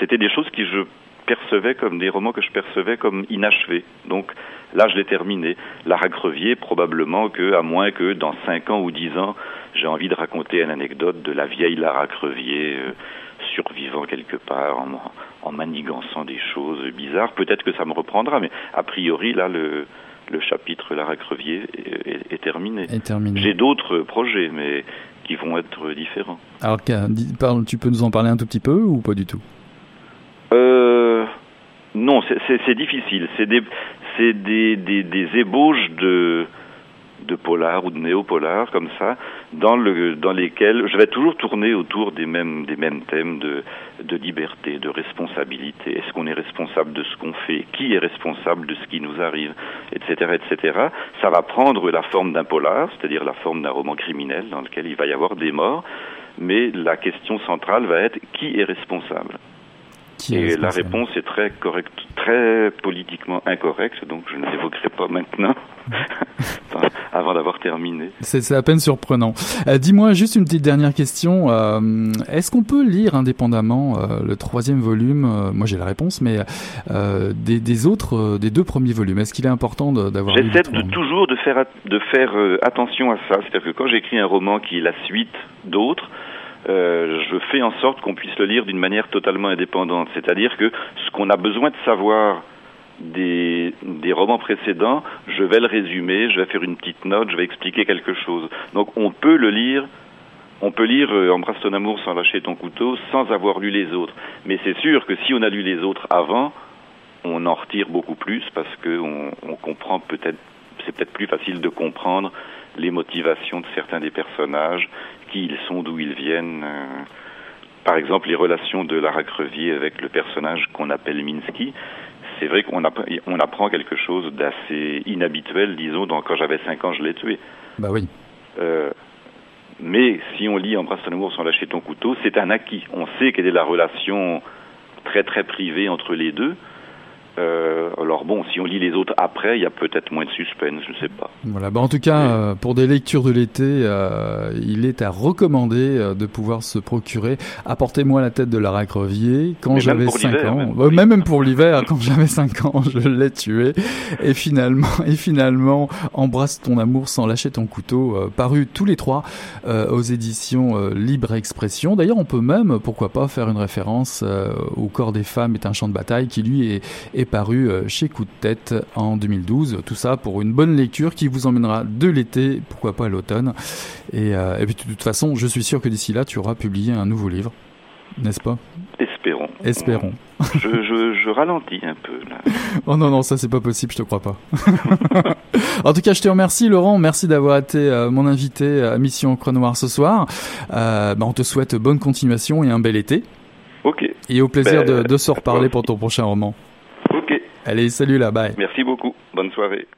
Speaker 2: c'était des choses qui je percevais comme des romans que je percevais comme inachevés. Donc là, je l'ai terminé. Lara Crevier, probablement que, à moins que dans 5 ans ou 10 ans, j'ai envie de raconter une anecdote de la vieille Lara Crevier euh, survivant quelque part en, en manigançant des choses bizarres. Peut-être que ça me reprendra, mais a priori, là, le, le chapitre Lara Crevier est, terminé. J'ai d'autres projets, mais qui vont être différents.
Speaker 1: Alors, tu peux nous en parler un tout petit peu ou pas du tout?
Speaker 2: Euh, Non, c'est difficile. C'est des, des, des, des ébauches de de polar ou de néo-polar comme ça, dans, le, dans lesquels je vais toujours tourner autour des mêmes, des mêmes thèmes de, de liberté, de responsabilité. Est-ce qu'on est responsable de ce qu'on fait? Qui est responsable de ce qui nous arrive? Etc. etc. Ça va prendre la forme d'un polar, c'est-à-dire la forme d'un roman criminel dans lequel il va y avoir des morts, mais la question centrale va être qui est responsable? Et la réponse est très correcte, très politiquement incorrecte, donc je ne l'évoquerai pas maintenant, avant d'avoir terminé.
Speaker 1: C'est à peine surprenant. Euh, dis-moi juste une petite dernière question. Euh, est-ce qu'on peut lire indépendamment euh, le troisième volume Moi j'ai la réponse, mais des, des, autres, des deux premiers volumes. Est-ce qu'il est important d'avoir
Speaker 2: J'essaie toujours de faire, de faire attention à ça. C'est-à-dire que quand j'écris un roman qui est la suite d'autres, euh, je fais en sorte qu'on puisse le lire d'une manière totalement indépendante. C'est-à-dire que ce qu'on a besoin de savoir des, romans précédents, je vais le résumer, je vais faire une petite note, je vais expliquer quelque chose. Donc on peut le lire on peut lire euh, Embrasse ton amour sans lâcher ton couteau sans avoir lu les autres. Mais c'est sûr que si on a lu les autres avant, on en retire beaucoup plus parce qu'on on comprend peut-être, c'est peut-être plus facile de comprendre les motivations de certains des personnages, qui ils sont, d'où ils viennent. Euh, par exemple, les relations de Lara Crevier avec le personnage qu'on appelle Minsky, c'est vrai qu'on on apprend quelque chose d'assez inhabituel, disons, donc quand j'avais 5 ans, je l'ai tué.
Speaker 1: Bah oui.
Speaker 2: Euh, mais si on lit Embrasse ton amour sans lâcher ton couteau, c'est un acquis. On sait quelle est la relation très très privée entre les deux. Euh, alors bon, si on lit les autres après, il y a peut-être moins de suspense, je ne sais pas.
Speaker 1: Voilà, bah en tout cas, euh, pour des lectures de l'été, euh, il est à recommander euh, de pouvoir se procurer Apportez-moi la tête de Lara Crevier quand j'avais 5 ans. Même, bah, même, pour l'hiver, quand j'avais 5 ans, je l'ai tué. Et finalement, et finalement, Embrasse ton amour sans lâcher ton couteau, paru tous les trois aux éditions Libre Expression. D'ailleurs, on peut même, pourquoi pas, faire une référence au corps des femmes est un champ de bataille qui lui est, est paru euh, chez Coup de tête en 2012. Tout ça pour une bonne lecture qui vous emmènera de l'été, pourquoi pas à l'automne. Et, euh, puis de toute façon, je suis sûr que d'ici là, tu auras publié un nouveau livre, n'est-ce pas?
Speaker 2: Espérons.
Speaker 1: Espérons.
Speaker 2: Je, ralentis un peu là.
Speaker 1: oh non, non, ça c'est pas possible, je te crois pas. en tout cas, je te remercie Laurent, merci d'avoir été euh, mon invité à Mission Croix Noir ce soir. bah, on te souhaite bonne continuation et un bel été.
Speaker 2: Ok.
Speaker 1: Et au plaisir ben, de, de se reparler pour ton prochain roman. Allez, salut là, bye.
Speaker 2: Merci beaucoup. Bonne soirée.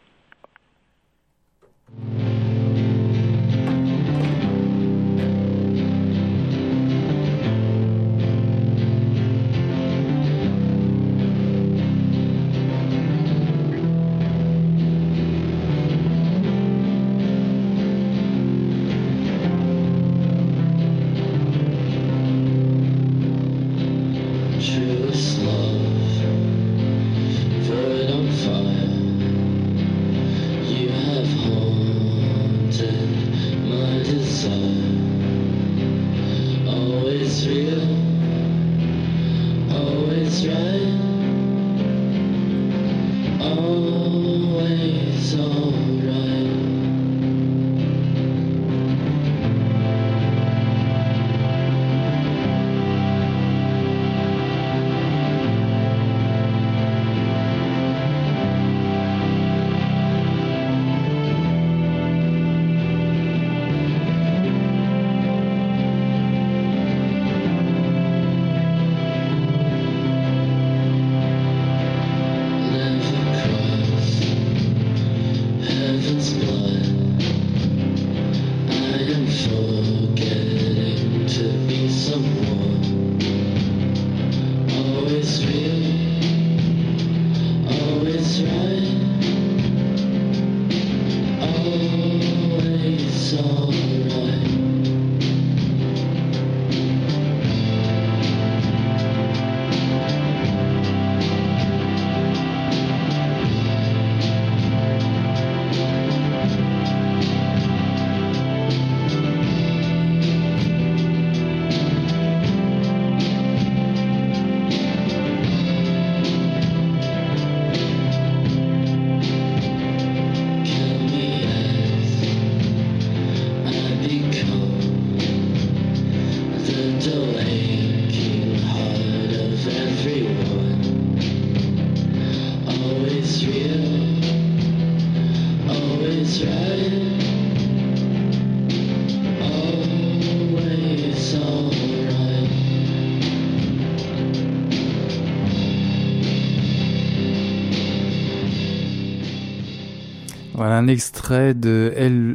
Speaker 1: Un extrait de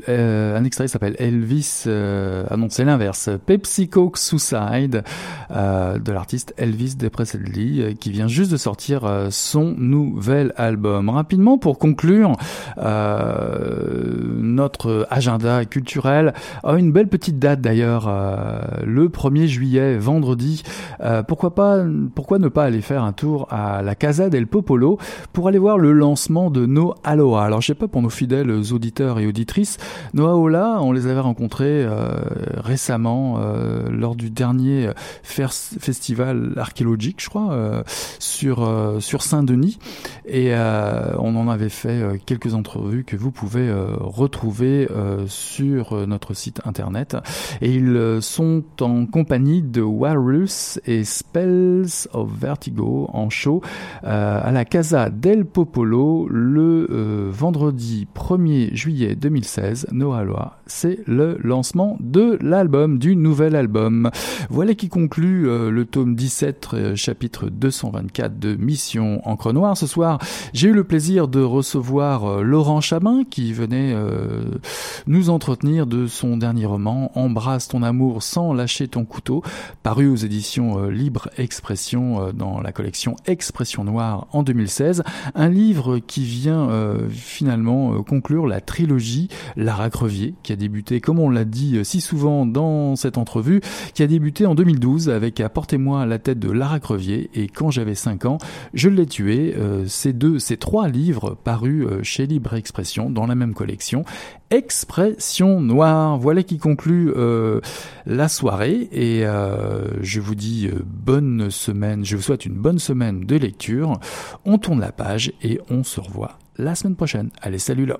Speaker 1: euh, un extrait s'appelle Elvis. Euh, ah non, c'est l'inverse. Pepsi Coke Suicide euh, de l'artiste Elvis Presley euh, qui vient juste de sortir son nouvel album. Rapidement pour conclure notre agenda culturel a une belle petite date d'ailleurs le 1er juillet vendredi. pourquoi pas pourquoi ne pas aller faire un tour à la Casa del Popolo pour aller voir le lancement de No Aloha. Alors je sais pas pour nos fidèles auditeurs et auditrices. Noah Ola, on les avait rencontrés euh, récemment euh, lors du dernier festival archéologique, je crois, euh, sur sur Saint-Denis, et on en avait fait quelques entrevues que vous pouvez retrouver sur notre site internet. Et ils sont en compagnie de Walrus et Spells of Vertigo en show à la Casa del Popolo le vendredi 1er juillet 2016, Noah c'est le lancement de l'album, du nouvel album. Voilà qui conclut euh, le tome 17, euh, chapitre 224 de Mission Encre Noire. Ce soir, j'ai eu le plaisir de recevoir euh, Laurent Chabin qui venait nous entretenir de son dernier roman, Embrasse ton amour sans lâcher ton couteau, paru aux éditions Libre Expression dans la collection Expression Noire en 2016. Un livre qui vient finalement conclure la trilogie Lara Crevier, qui a débuté, comme on l'a dit si souvent dans cette entrevue, qui a débuté en 2012 avec Apportez-moi la tête de Lara Crevier et Quand j'avais 5 ans, je l'ai tué. Euh, ces deux, ces trois livres parus euh, chez Libre Expression dans la même collection. Expression noire. Voilà qui conclut euh, la soirée et je vous dis bonne semaine. Je vous souhaite une bonne semaine de lecture. On tourne la page et on se revoit la semaine prochaine. Allez, salut là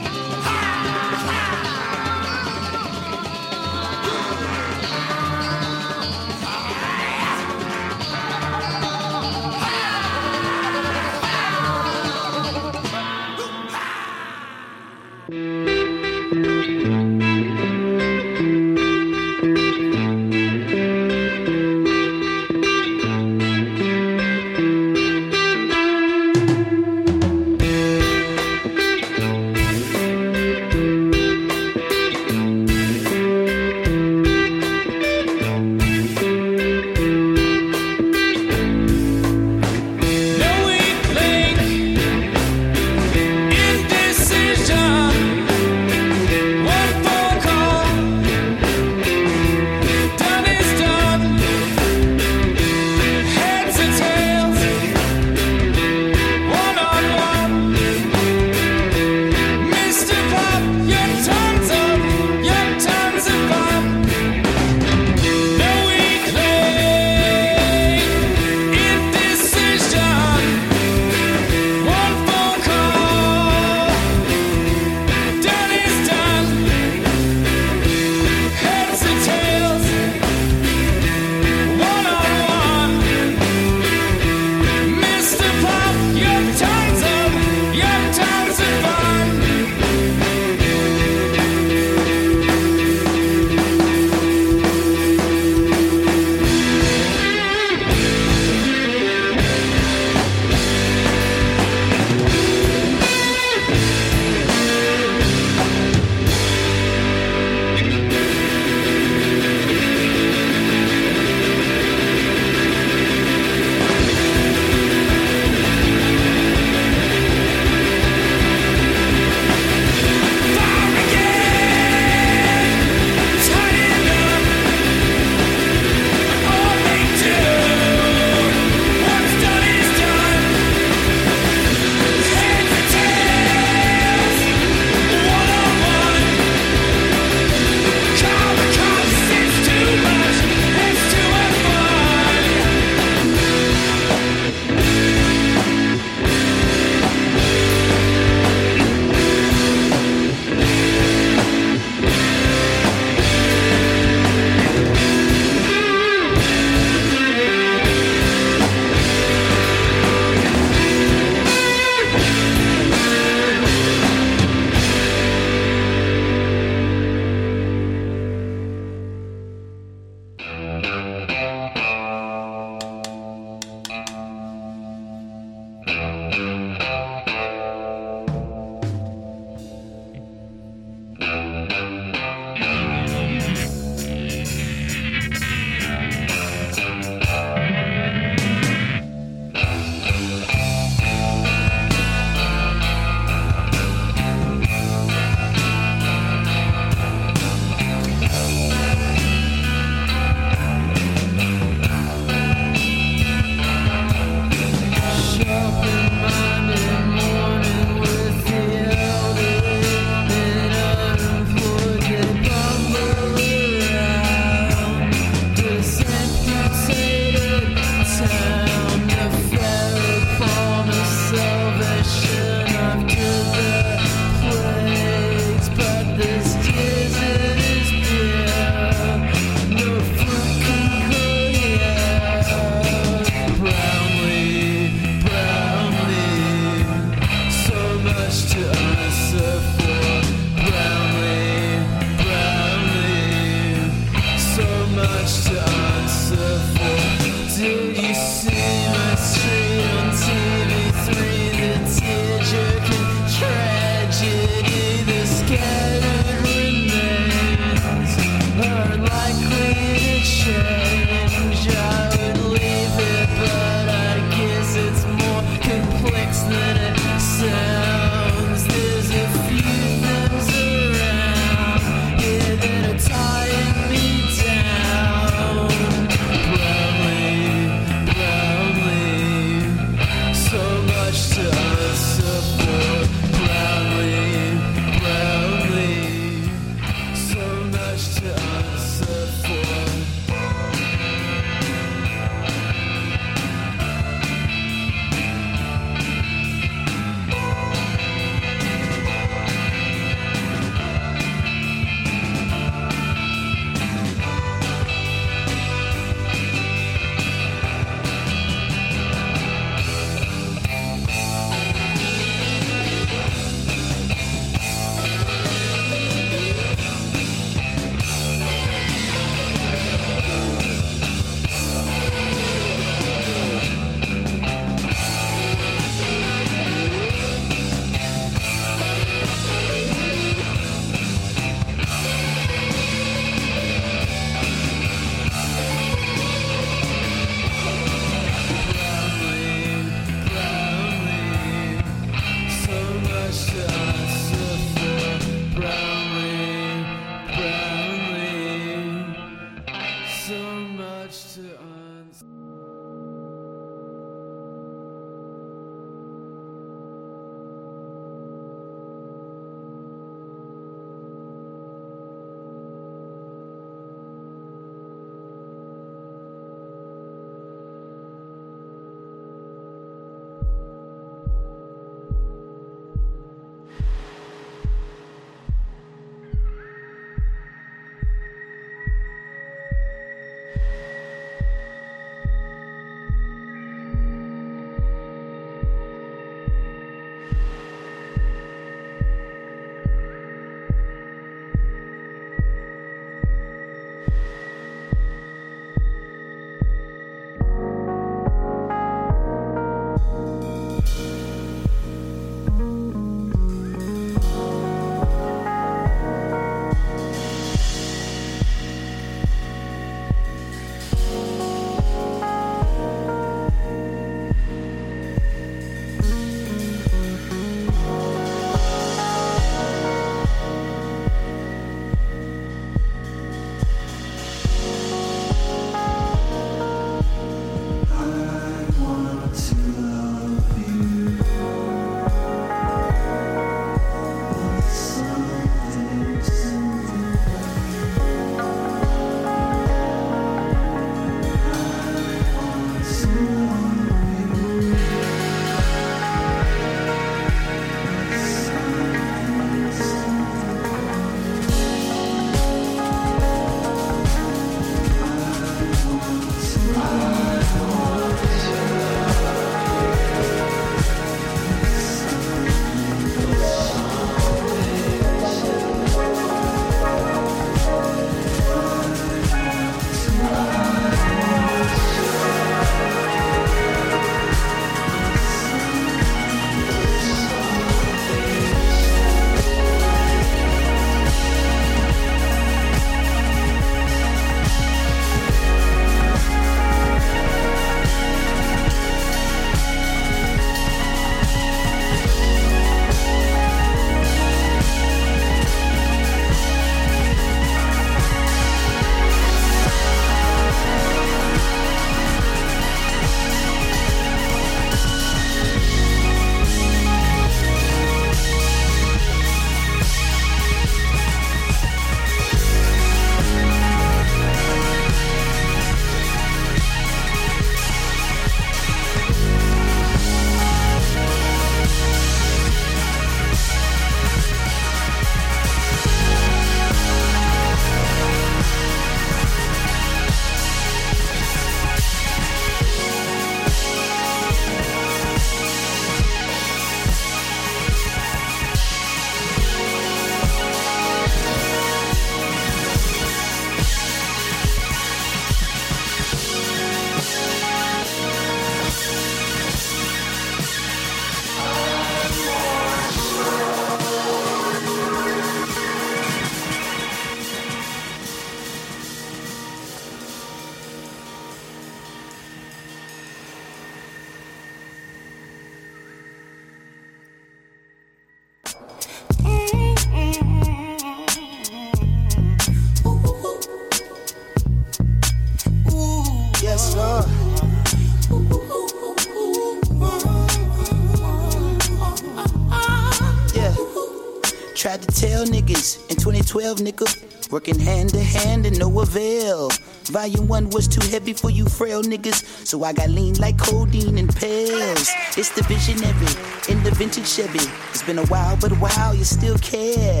Speaker 3: 12, nigga. Working hand to hand and no avail. Volume 1 was too heavy for you frail niggas, so I got lean like codeine and pills. It's the visionary in the vintage Chevy. It's been a while, but wow, you still care.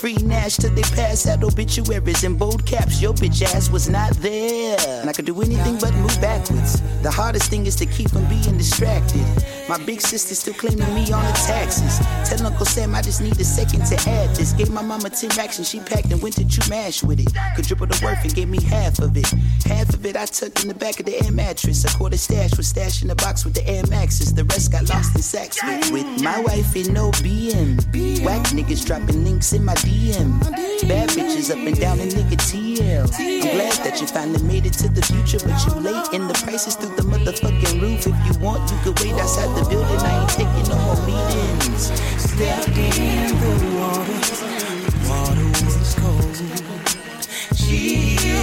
Speaker 3: Free Nash till they pass out obituaries in bold caps. Your bitch ass was not there. And I could do anything but move backwards. The hardest thing is to keep from being distracted. My big sister still claiming me on the taxes. Tell Uncle Sam I just need a second to add this. Gave my mama 10 racks and she packed and went to chew mash with it. Could triple the worth and gave me half of it. Half of it I tucked in the back of the air mattress. A quarter stash was stashed in the box with the Air Maxes. The rest got lost in sacks with, with my wife in no BM. Whack niggas dropping links in my DM. Bad bitches up and down in nigga TL. I'm glad that you finally made it to the future, but you late in the prices through the motherfucking roof. If you want, you could wait outside the building. I ain't taking no more meetings. Step in the water. The water was cold. Chill.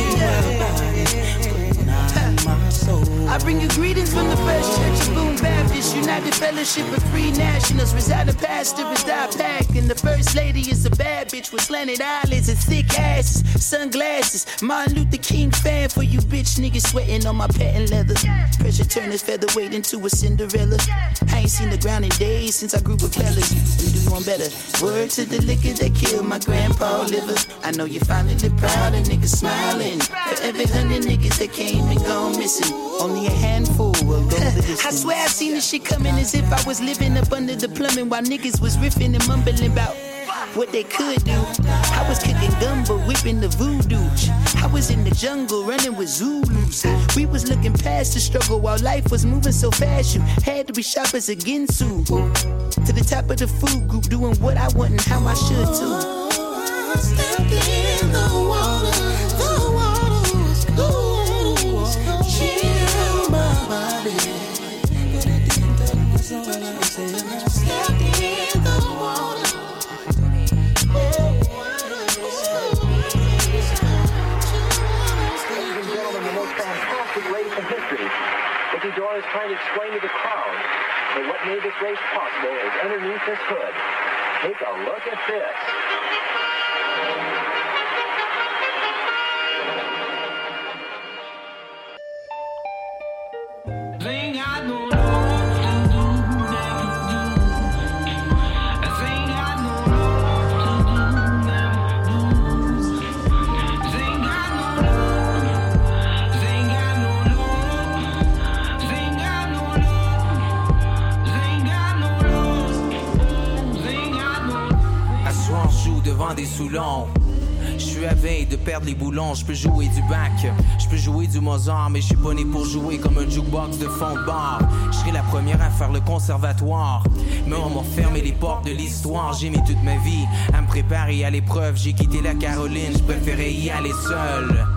Speaker 3: I bring you greetings from the First Church of Boom Baptist, United Fellowship of Free Nationals. Residing pastor is die pack, and the First Lady is a bad bitch with slanted eyelids and thick asses, sunglasses. Martin Luther King fan for you bitch niggas sweating on my patent leather. Pressure turn featherweight into a Cinderella. I ain't seen the ground in days since I grew with fellas. We do one better. Word to the liquor that killed my grandpa liver. I know you finally proud and niggas smiling. For every hundred niggas that came and gone missing. Only a handful will go the distance. I swear I seen this shit coming as if I was living up under the plumbing while niggas was riffing and mumbling about what they could do. I was kicking gumbo, whipping the voodoo. I was in the jungle running with Zulus. We was looking past the struggle while life was moving so fast. You had to be sharp as a Ginsu. To the top of the food group, doing what I want and how I should too.
Speaker 4: Trying to explain to the crowd that what made this race possible is underneath this hood. Take a look at this.
Speaker 5: Des. Je suis à veille de perdre les boulons, je peux jouer du bac, je peux jouer du Mozart, mais je suis pas né pour jouer comme un jukebox de fond de bar. Je serai la première à faire le conservatoire, mais on m'a fermé les portes de l'histoire. J'ai mis toute ma vie à me préparer à l'épreuve. J'ai quitté la Caroline, je préférais y aller seul.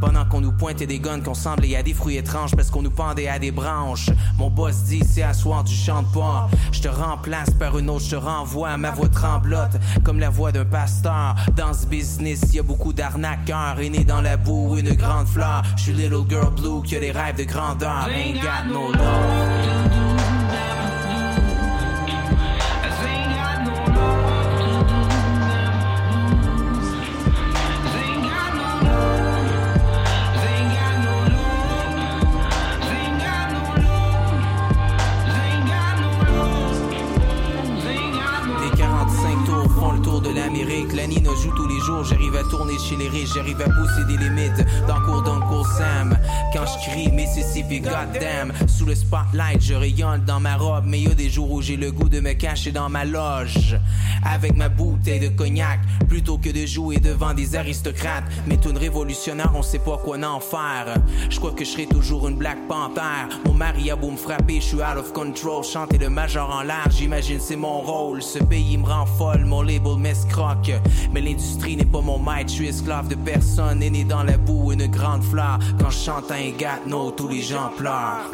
Speaker 5: Pendant qu'on nous pointait des guns, qu'on semblait à des fruits étranges parce qu'on nous pendait à des branches. Mon boss dit c'est à soir tu chantes pas. Je te remplace par une autre, je te renvoie. Ma voix tremblote comme la voix d'un pasteur. Dans ce business, y a beaucoup d'arnaqueurs. Et né dans la boue, une grande fleur. Je suis little girl blue qui a des rêves de grandeur. Ain't got no. Joue tous les jours. J'arrive à tourner chez les riches. J'arrive à pousser des limites dans cours d'Uncle Sam. Quand je crie Mississippi, goddamn. Sous le spotlight, je rayonne dans ma robe. Mais y a des jours où j'ai le goût de me cacher dans ma loge. Avec ma bouteille de cognac. Plutôt que de jouer devant des aristocrates. Mais tout révolutionnaire, on sait pas quoi en faire. Je crois que je serai toujours une Black Panther. Mon mari a beau me frapper, je suis out of control. Chanter le major en l'air, j'imagine c'est mon rôle. Ce pays me rend folle, mon label m'escroque. Mais l'industrie n'est pas mon maître, je suis esclave de personne. Né dans la boue, une grande fleur. Quand je chante un gâteau, tous les gens pleurent.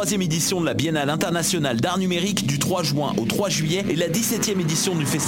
Speaker 6: Troisième édition de la Biennale internationale d'art numérique du 3 juin au 3 juillet et la 17e édition du festival